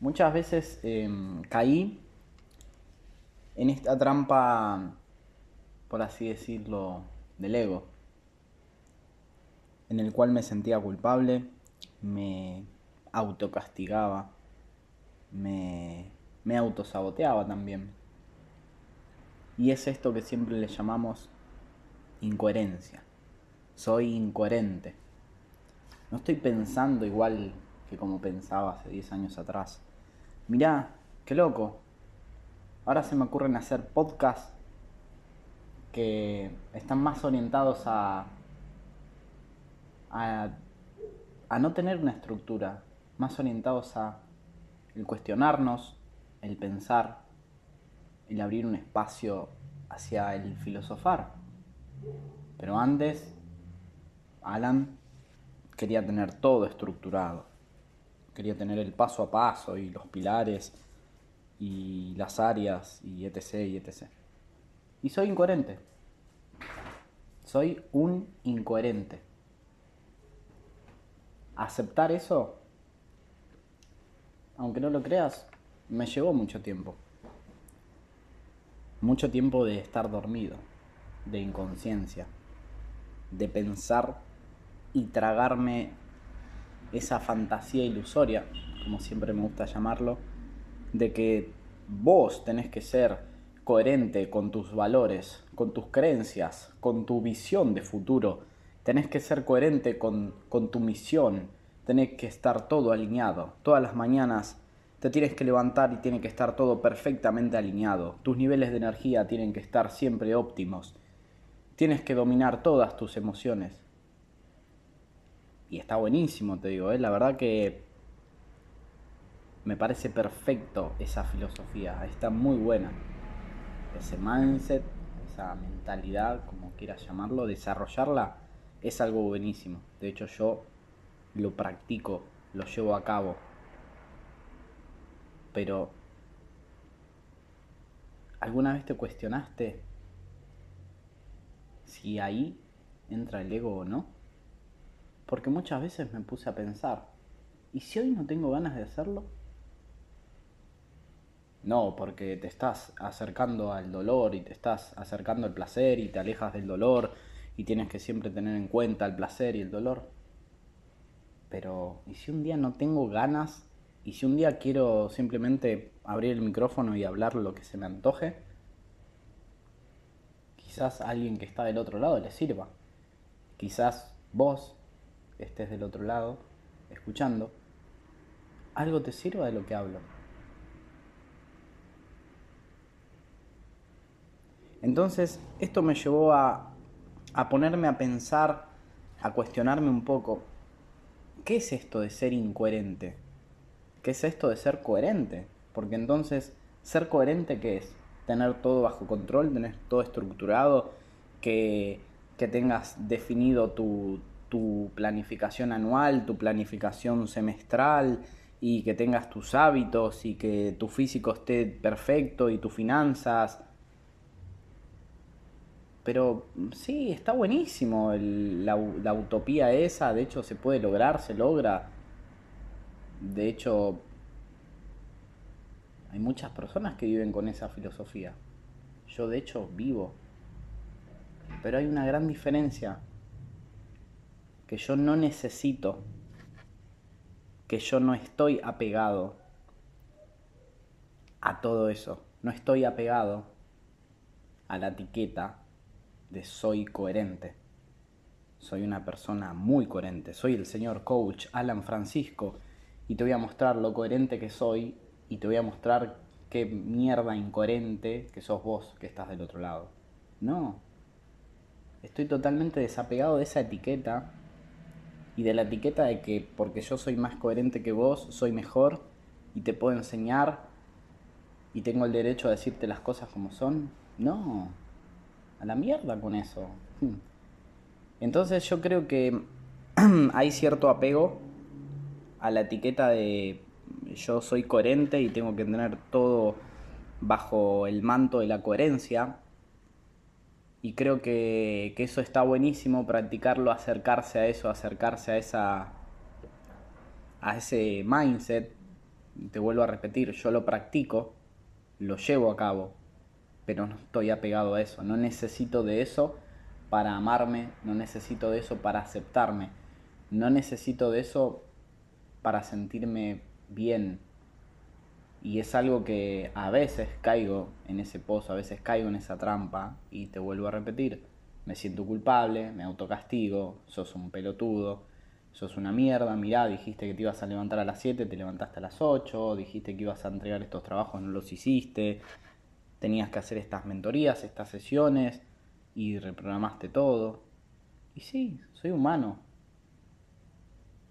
muchas veces em, caí en esta trampa, por así decirlo, del ego, en el cual me sentía culpable, me autocastigaba, me, me autosaboteaba también. Y es esto que siempre le llamamos incoherencia. Soy incoherente. No estoy pensando igual que como pensaba hace 10 años atrás. Mirá, qué loco. Ahora se me ocurren hacer podcasts que están más orientados a, a, a no tener una estructura, más orientados a el cuestionarnos, el pensar, el abrir un espacio hacia el filosofar. Pero antes, Alan quería tener todo estructurado. Quería tener el paso a paso y los pilares y las áreas y etc. y etc. Y soy incoherente. Soy un incoherente. Aceptar eso, aunque no lo creas, me llevó mucho tiempo. Mucho tiempo de estar dormido, de inconsciencia, de pensar y tragarme esa fantasía ilusoria, como siempre me gusta llamarlo, de que vos tenés que ser coherente con tus valores, con tus creencias, con tu visión de futuro, tenés que ser coherente con, con tu misión, tenés que estar todo alineado. Todas las mañanas te tienes que levantar y tiene que estar todo perfectamente alineado. Tus niveles de energía tienen que estar siempre óptimos. Tienes que dominar todas tus emociones y está buenísimo, te digo, ¿eh? la verdad que me parece perfecto esa filosofía, está muy buena. Ese mindset, esa mentalidad, como quieras llamarlo, desarrollarla es algo buenísimo. De hecho yo lo practico, lo llevo a cabo. Pero, ¿alguna vez te cuestionaste si ahí entra el ego o no? Porque muchas veces me puse a pensar, ¿y si hoy no tengo ganas de hacerlo? No, porque te estás acercando al dolor y te estás acercando al placer y te alejas del dolor y tienes que siempre tener en cuenta el placer y el dolor. Pero, ¿y si un día no tengo ganas? ¿Y si un día quiero simplemente abrir el micrófono y hablar lo que se me antoje? Quizás alguien que está del otro lado le sirva. Quizás vos estés del otro lado, escuchando, algo te sirva de lo que hablo. Entonces, esto me llevó a, a ponerme a pensar, a cuestionarme un poco, ¿qué es esto de ser incoherente? ¿Qué es esto de ser coherente? Porque entonces, ser coherente, ¿qué es? Tener todo bajo control, tener todo estructurado, que, que tengas definido tu, tu planificación anual, tu planificación semestral y que tengas tus hábitos y que tu físico esté perfecto y tus finanzas. Pero sí, está buenísimo la, utopía esa, de hecho se puede lograr, se logra. De hecho, hay muchas personas que viven con esa filosofía. Yo de hecho vivo. Pero hay una gran diferencia que yo no necesito, que yo no estoy apegado a todo eso, no estoy apegado a la etiqueta de soy coherente. Soy una persona muy coherente, soy el señor coach Alan Francisco y te voy a mostrar lo coherente que soy y te voy a mostrar qué mierda incoherente que sos vos que estás del otro lado. No, estoy totalmente desapegado de esa etiqueta y de la etiqueta de que porque yo soy más coherente que vos, soy mejor y te puedo enseñar y tengo el derecho a decirte las cosas como son. No, a la mierda con eso. Hmm. Entonces yo creo que hay cierto apego a la etiqueta de yo soy coherente y tengo que tener todo bajo el manto de la coherencia y creo que, eso está buenísimo, practicarlo, acercarse a eso, acercarse a esa a ese mindset te vuelvo a repetir, yo lo practico, lo llevo a cabo, pero no estoy apegado a eso, no necesito de eso para amarme, no necesito de eso para aceptarme, no necesito de eso para sentirme bien. Y es algo que a veces caigo en ese pozo, a veces caigo en esa trampa y te vuelvo a repetir, me siento culpable, me autocastigo, sos un pelotudo, sos una mierda, mirá, dijiste que te ibas a levantar a las 7, te levantaste a las 8, dijiste que ibas a entregar estos trabajos, no los hiciste, tenías que hacer estas mentorías, estas sesiones y reprogramaste todo. Y sí, soy humano.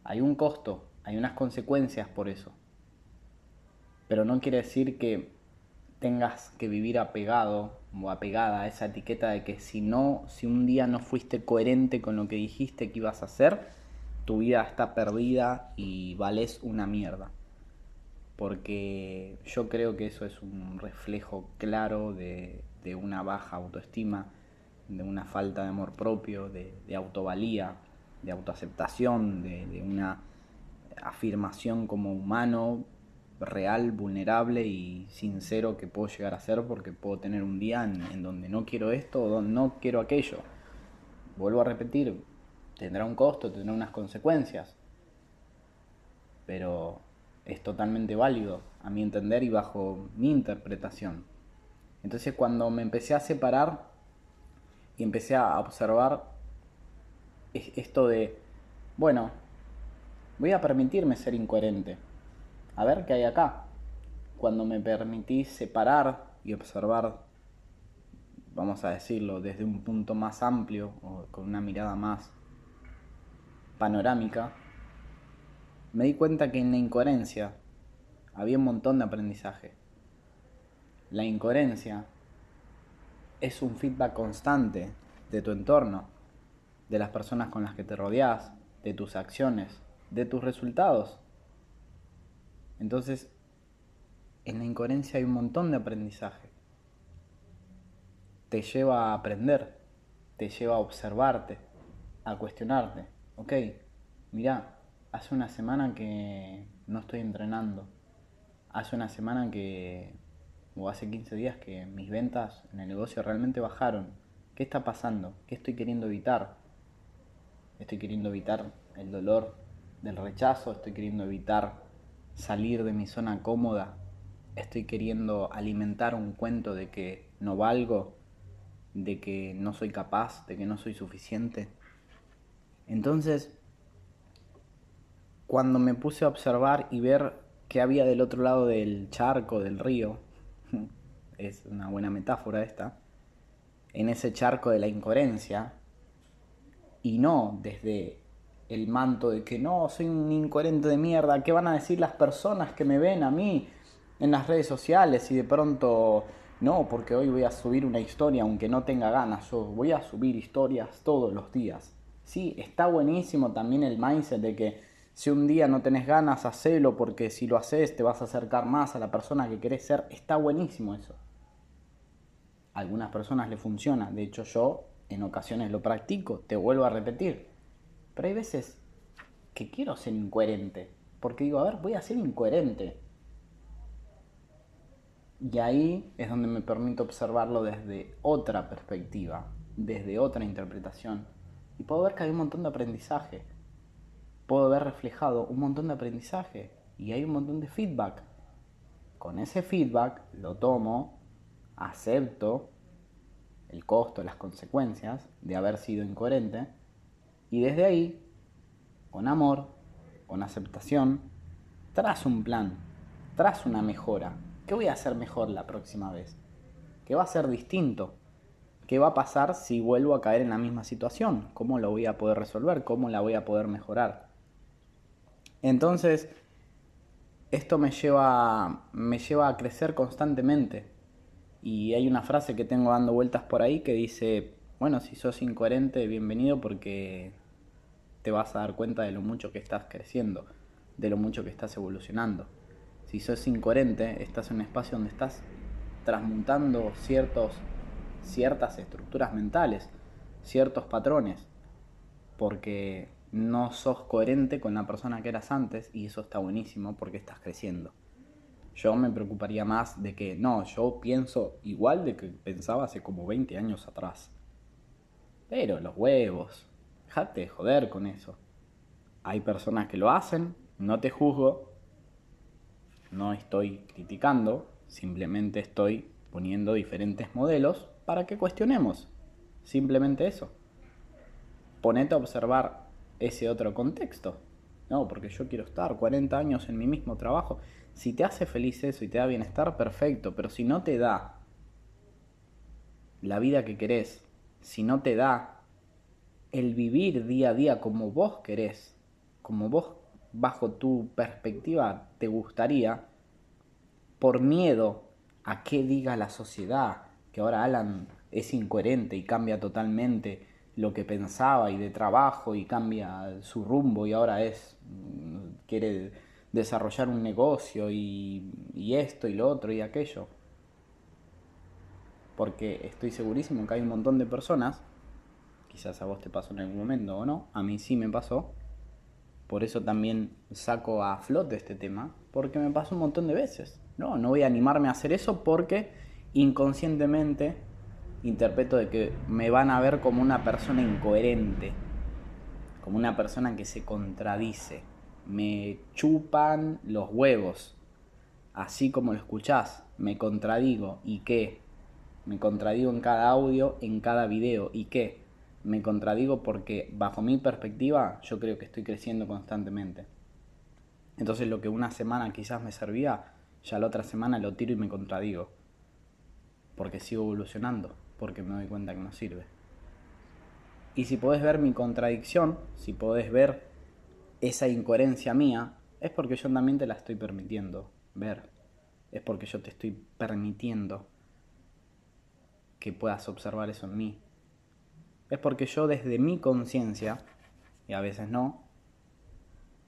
Hay un costo, hay unas consecuencias por eso. Pero no quiere decir que tengas que vivir apegado o apegada a esa etiqueta de que si no, si un día no fuiste coherente con lo que dijiste que ibas a hacer, tu vida está perdida y vales una mierda. Porque yo creo que eso es un reflejo claro de, una baja autoestima, de una falta de amor propio, de, autovalía, de autoaceptación, de, de una afirmación como humano real, vulnerable y sincero que puedo llegar a ser porque puedo tener un día en, donde no quiero esto o no quiero aquello. Vuelvo a repetir, tendrá un costo, tendrá unas consecuencias, pero es totalmente válido a mi entender y bajo mi interpretación. Entonces cuando me empecé a separar y empecé a observar esto de, bueno, voy a permitirme ser incoherente, a ver qué hay acá. Cuando me permití separar y observar, vamos a decirlo, desde un punto más amplio o con una mirada más panorámica, me di cuenta que en la incoherencia había un montón de aprendizaje. La incoherencia es un feedback constante de tu entorno, de las personas con las que te rodeas, de tus acciones, de tus resultados. Entonces, en la incoherencia hay un montón de aprendizaje. Te lleva a aprender, te lleva a observarte, a cuestionarte ok, mira, hace una semana que no estoy entrenando, hace una semana que, o hace 15 días que mis ventas en el negocio realmente bajaron. ¿Qué está pasando? ¿Qué estoy queriendo evitar? Estoy queriendo evitar el dolor del rechazo, estoy queriendo evitar salir de mi zona cómoda, estoy queriendo alimentar un cuento de que no valgo, de que no soy capaz, de que no soy suficiente. Entonces, cuando me puse a observar y ver qué había del otro lado del charco, del río, es una buena metáfora esta, en ese charco de la incoherencia, y no desde el manto de que no, soy un incoherente de mierda, ¿qué van a decir las personas que me ven a mí en las redes sociales y de pronto, no, porque hoy voy a subir una historia aunque no tenga ganas, yo voy a subir historias todos los días. Sí, está buenísimo también el mindset de que si un día no tenés ganas, hacelo porque si lo haces te vas a acercar más a la persona que querés ser. Está buenísimo eso. Algunas personas le funciona. De hecho, yo en ocasiones lo practico. Te vuelvo a repetir. Pero hay veces que quiero ser incoherente. Porque digo, a ver, voy a ser incoherente. Y ahí es donde me permito observarlo desde otra perspectiva, desde otra interpretación y puedo ver que hay un montón de aprendizaje. Puedo ver reflejado un montón de aprendizaje y hay un montón de feedback. Con ese feedback lo tomo, acepto el costo, las consecuencias de haber sido incoherente y desde ahí, con amor, con aceptación, trazo un plan, trazo una mejora. ¿Qué voy a hacer mejor la próxima vez? ¿Qué va a ser distinto? ¿Qué va a pasar si vuelvo a caer en la misma situación? ¿Cómo lo voy a poder resolver? ¿Cómo la voy a poder mejorar? Entonces, esto me lleva, me lleva a crecer constantemente. Y hay una frase que tengo dando vueltas por ahí que dice, bueno, si sos incoherente, bienvenido porque te vas a dar cuenta de lo mucho que estás creciendo, de lo mucho que estás evolucionando. Si sos incoherente, estás en un espacio donde estás transmutando ciertos ciertas estructuras mentales, ciertos patrones, porque no sos coherente con la persona que eras antes y eso está buenísimo porque estás creciendo. Yo me preocuparía más de que, no, yo pienso igual de que pensaba hace como 20 años atrás. Pero los huevos, dejate de joder con eso. Hay personas que lo hacen, no te juzgo, no estoy criticando, simplemente estoy poniendo diferentes modelos para que cuestionemos. Simplemente eso. Ponete a observar ese otro contexto. No, porque yo quiero estar 40 años en mi mismo trabajo. Si te hace feliz eso y te da bienestar, perfecto. Pero si no te da la vida que querés, si no te da el vivir día a día como vos querés, como vos bajo tu perspectiva te gustaría, por miedo a qué diga la sociedad, que ahora Alan es incoherente y cambia totalmente lo que pensaba y de trabajo y cambia su rumbo y ahora es quiere desarrollar un negocio y, y esto y lo otro y aquello. Porque estoy segurísimo que hay un montón de personas, quizás a vos te pasó en algún momento o no, a mí sí me pasó, por eso también saco a flote este tema, porque me pasó un montón de veces. No, no voy a animarme a hacer eso porque inconscientemente interpreto de que me van a ver como una persona incoherente, como una persona que se contradice. Me chupan los huevos, así como lo escuchás, me contradigo. ¿Y qué? Me contradigo en cada audio, en cada video. ¿Y qué? Me contradigo porque bajo mi perspectiva yo creo que estoy creciendo constantemente. Entonces lo que una semana quizás me servía, ya la otra semana lo tiro y me contradigo. Porque sigo evolucionando porque me doy cuenta que no sirve. Y si podés ver mi contradicción, si podés ver esa incoherencia mía, es porque yo también te la estoy permitiendo ver. Es porque yo te estoy permitiendo que puedas observar eso en mí. Es porque yo desde mi conciencia, y a veces no,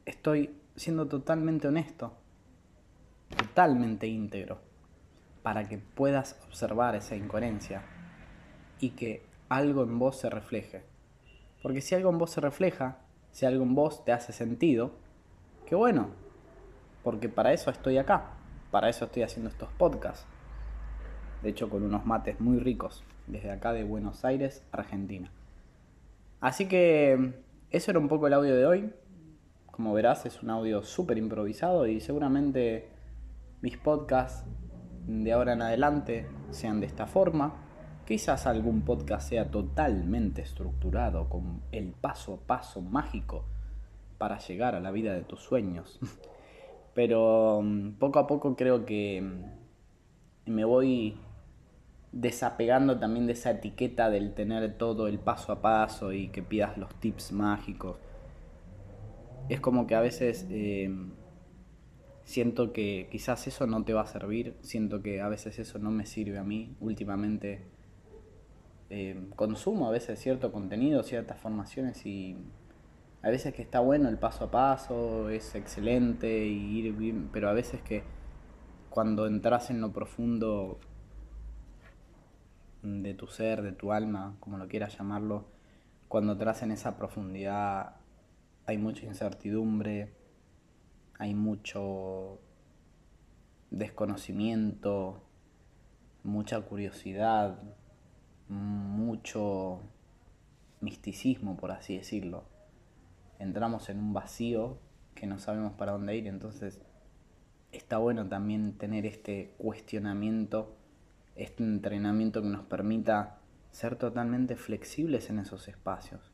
estoy siendo totalmente honesto, totalmente íntegro, para que puedas observar esa incoherencia y que algo en vos se refleje. Porque si algo en vos se refleja, si algo en vos te hace sentido, qué bueno. Porque para eso estoy acá, para eso estoy haciendo estos podcasts. De hecho, con unos mates muy ricos, desde acá de Buenos Aires, Argentina. Así que eso era un poco el audio de hoy. Como verás, es un audio súper improvisado y seguramente mis podcasts de ahora en adelante sean de esta forma Quizás algún podcast sea totalmente estructurado con el paso a paso mágico para llegar a la vida de tus sueños. Pero poco a poco creo que me voy desapegando también de esa etiqueta del tener todo el paso a paso y que pidas los tips mágicos. Es como que a veces eh, siento que quizás eso no te va a servir, siento que a veces eso no me sirve a mí. Últimamente eh, consumo a veces cierto contenido, ciertas formaciones y a veces que está bueno el paso a paso, es excelente y ir bien, pero a veces que cuando entras en lo profundo de tu ser, de tu alma, como lo quieras llamarlo, cuando entras en esa profundidad hay mucha incertidumbre, hay mucho desconocimiento, mucha curiosidad, mucho misticismo, por así decirlo. Entramos en un vacío que no sabemos para dónde ir, entonces está bueno también tener este cuestionamiento, este entrenamiento que nos permita ser totalmente flexibles en esos espacios.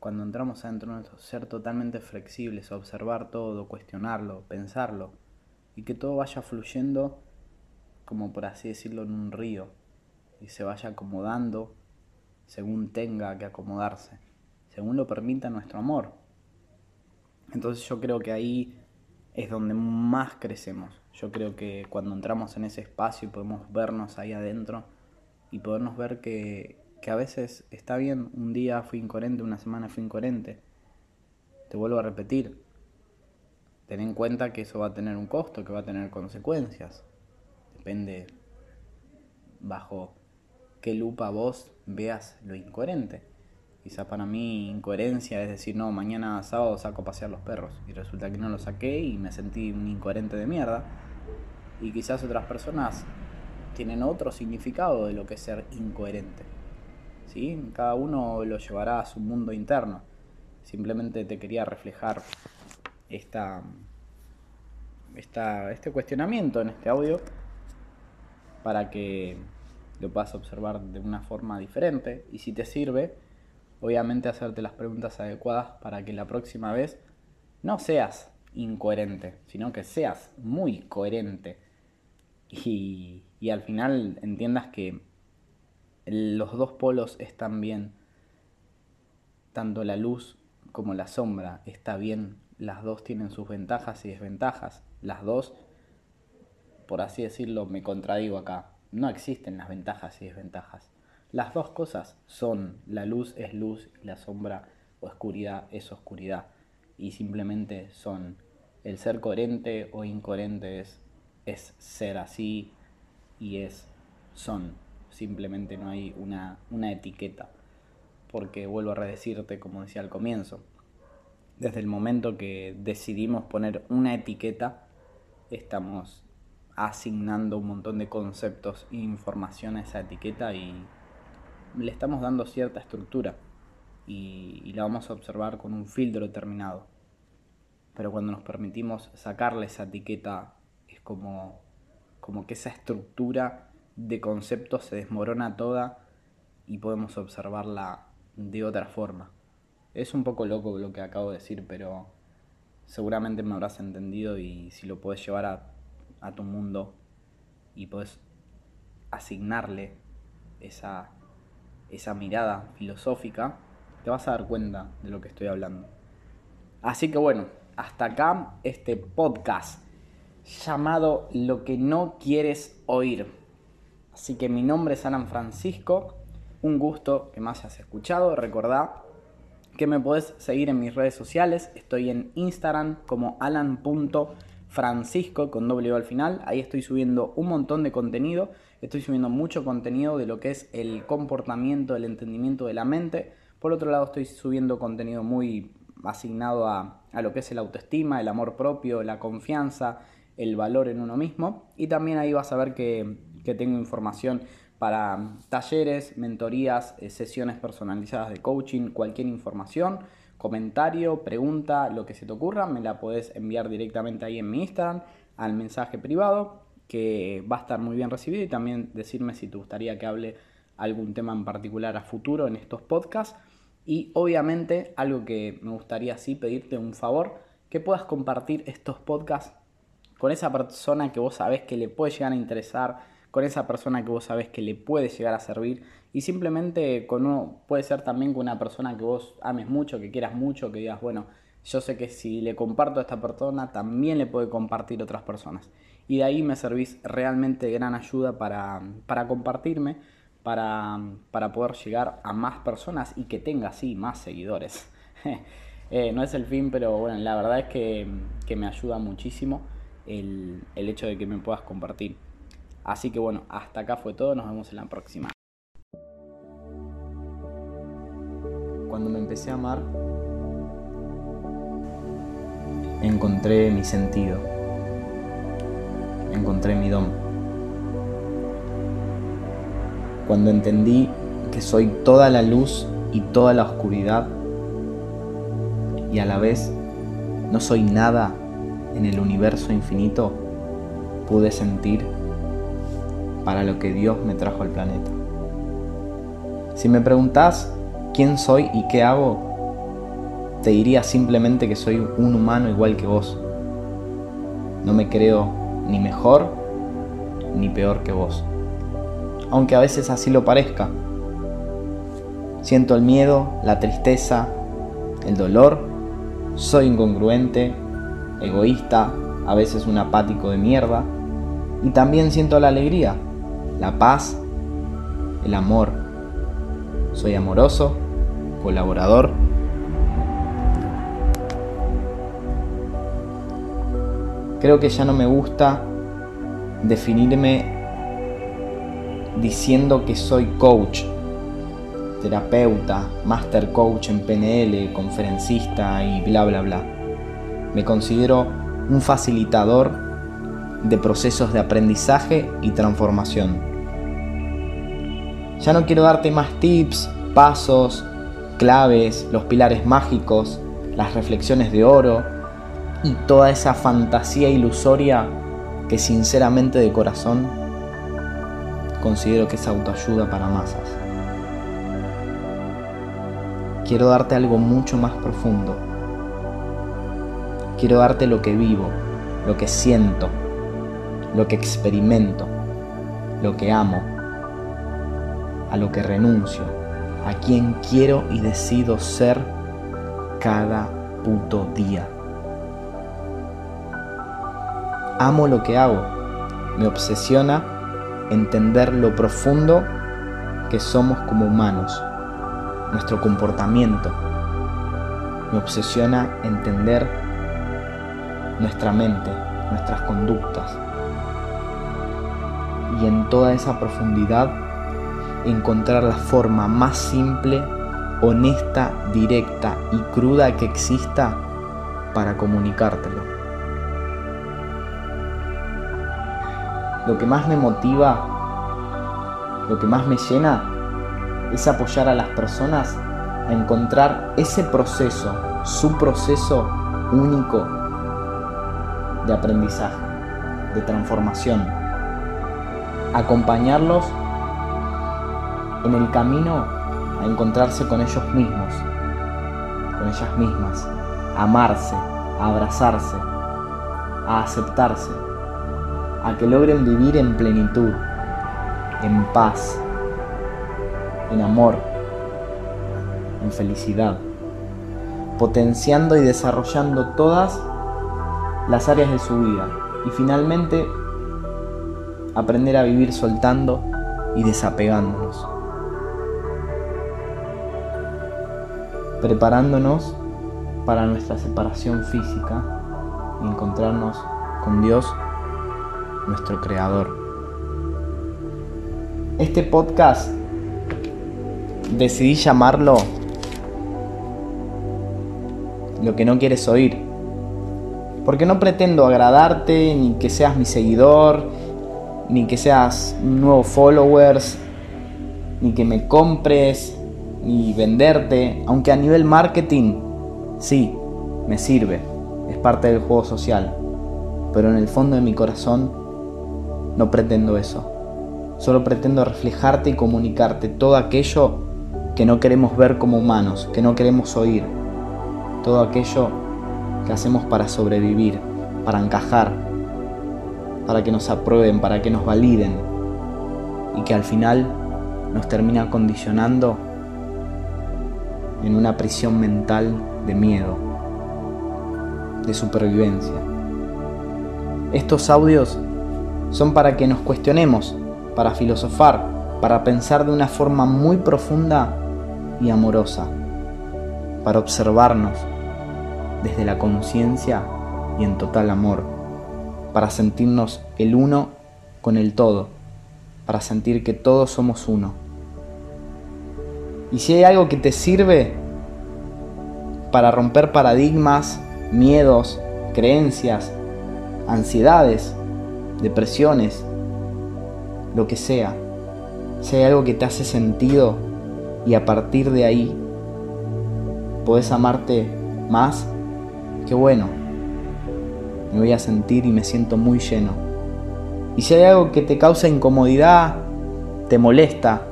Cuando entramos adentro de ser totalmente flexibles, observar todo, cuestionarlo, pensarlo, y que todo vaya fluyendo como por así decirlo en un río y se vaya acomodando según tenga que acomodarse, según lo permita nuestro amor. Entonces yo creo que ahí es donde más crecemos. Yo creo que cuando entramos en ese espacio y podemos vernos ahí adentro y podernos ver que, que a veces está bien, un día fui incoherente, una semana fui incoherente. Te vuelvo a repetir, ten en cuenta que eso va a tener un costo, que va a tener consecuencias. Depende bajo qué lupa vos veas lo incoherente. Quizá para mí incoherencia es decir, no, mañana sábado saco a pasear los perros y resulta que no lo saqué y me sentí un incoherente de mierda. Y quizás otras personas tienen otro significado de lo que es ser incoherente. ¿Sí? Cada uno lo llevará a su mundo interno. Simplemente te quería reflejar esta, esta, este cuestionamiento en este audio para que lo puedas observar de una forma diferente y si te sirve, obviamente hacerte las preguntas adecuadas para que la próxima vez no seas incoherente, sino que seas muy coherente. Y, y al final entiendas que los dos polos están bien, tanto la luz como la sombra está bien, las dos tienen sus ventajas y desventajas, las dos, por así decirlo, me contradigo acá, no existen las ventajas y desventajas. Las dos cosas son, la luz es luz y la sombra o oscuridad es oscuridad. Y simplemente son. El ser coherente o incoherente es, es ser así y es son. Simplemente no hay una, una etiqueta. Porque vuelvo a redecirte, como decía al comienzo, desde el momento que decidimos poner una etiqueta, estamos asignando un montón de conceptos e información a esa etiqueta y le estamos dando cierta estructura y, la vamos a observar con un filtro determinado. Pero cuando nos permitimos sacarle esa etiqueta es como, como que esa estructura de conceptos se desmorona toda y podemos observarla de otra forma. Es un poco loco lo que acabo de decir, pero seguramente me habrás entendido y si lo puedes llevar a a tu mundo y puedes asignarle esa, esa mirada filosófica, te vas a dar cuenta de lo que estoy hablando. Así que bueno, hasta acá este podcast llamado Lo que no quieres oír. Así que mi nombre es Alan Francisco, un gusto que me hayas escuchado. Recordá que me puedes seguir en mis redes sociales, estoy en Instagram como alan.francisco Francisco con O al final. Ahí estoy subiendo un montón de contenido. Estoy subiendo mucho contenido de lo que es el comportamiento, el entendimiento de la mente. Por otro lado, estoy subiendo contenido muy asignado a, lo que es el autoestima, el amor propio, la confianza, el valor en uno mismo. Y también ahí vas a ver que, que tengo información para talleres, mentorías, eh, sesiones personalizadas de coaching, cualquier información comentario, pregunta, lo que se te ocurra, me la podés enviar directamente ahí en mi Instagram, al mensaje privado, que va a estar muy bien recibido y también decirme si te gustaría que hable algún tema en particular a futuro en estos podcasts. Y obviamente algo que me gustaría sí pedirte un favor, que puedas compartir estos podcasts con esa persona que vos sabés que le puede llegar a interesar, con esa persona que vos sabés que le puede llegar a servir y simplemente con puede ser también con una persona que vos ames mucho, que quieras mucho, que digas, bueno, yo sé que si le comparto a esta persona, también le puede compartir otras personas. Y de ahí me servís realmente de gran ayuda para, para compartirme, para, para, poder llegar a más personas y que tenga así más seguidores. Eh, no es el fin, pero bueno, la verdad es que, que me ayuda muchísimo el, el hecho de que me puedas compartir. Así que bueno, hasta acá fue todo, nos vemos en la próxima. Cuando me empecé a amar, encontré mi sentido, encontré mi don. Cuando entendí que soy toda la luz y toda la oscuridad y a la vez no soy nada en el universo infinito, pude sentir para lo que Dios me trajo al planeta. Si me preguntas quién soy y qué hago, te diría simplemente que soy un humano igual que vos. No me creo ni mejor ni peor que vos. Aunque a veces así lo parezca. Siento el miedo, la tristeza, el dolor. Soy incongruente, egoísta, a veces un apático de mierda. Y también siento la alegría, la paz, el amor. Soy amoroso, colaborador. Creo que ya no me gusta definirme diciendo que soy coach, terapeuta, master coach en PNL, conferencista y bla bla bla. Me considero un facilitador de procesos de aprendizaje y transformación. Ya no quiero darte más tips, pasos, claves, los pilares mágicos, las reflexiones de oro y toda esa fantasía ilusoria que sinceramente de corazón considero que es autoayuda para masas. Quiero darte algo mucho más profundo. Quiero darte lo que vivo, lo que siento, lo que experimento, lo que amo, a lo que renuncio, a quien quiero y decido ser cada puto día. Amo lo que hago, me obsesiona entender lo profundo que somos como humanos, nuestro comportamiento. Me obsesiona entender nuestra mente, nuestras conductas. Y en toda esa profundidad encontrar la forma más simple, honesta, directa y cruda que exista para comunicártelo. Lo que más me motiva, lo que más me llena, es apoyar a las personas a encontrar ese proceso, su proceso único de aprendizaje, de transformación. Acompañarlos en el camino a encontrarse con ellos mismos, con ellas mismas, a amarse, a abrazarse, a aceptarse, a que logren vivir en plenitud, en paz, en amor, en felicidad, potenciando y desarrollando todas las áreas de su vida y finalmente aprender a vivir soltando y desapegándonos. preparándonos para nuestra separación física y encontrarnos con Dios, nuestro Creador. Este podcast decidí llamarlo Lo que no quieres oír. Porque no pretendo agradarte, ni que seas mi seguidor, ni que seas nuevos followers, ni que me compres, ni venderte, aunque a nivel marketing sí, me sirve, es parte del juego social, pero en el fondo de mi corazón no pretendo eso. Solo pretendo reflejarte y comunicarte todo aquello que no queremos ver como humanos, que no queremos oír, todo aquello que hacemos para sobrevivir, para encajar, para que nos aprueben, para que nos validen y que al final nos termina condicionando en una prisión mental de miedo, de supervivencia. Estos audios son para que nos cuestionemos, para filosofar, para pensar de una forma muy profunda y amorosa, para observarnos desde la conciencia y en total amor, para sentirnos el uno con el todo, para sentir que todos somos uno. Y si hay algo que te sirve para romper paradigmas, miedos, creencias, ansiedades, depresiones, lo que sea, si hay algo que te hace sentido y a partir de ahí podés amarte más, qué bueno. Me voy a sentir y me siento muy lleno. Y si hay algo que te causa incomodidad, te molesta,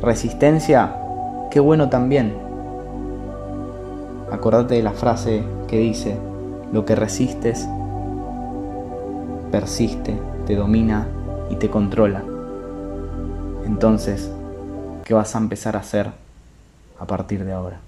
resistencia, qué bueno también. Acordate de la frase que dice, lo que resistes persiste, te domina y te controla. Entonces, ¿qué vas a empezar a hacer a partir de ahora?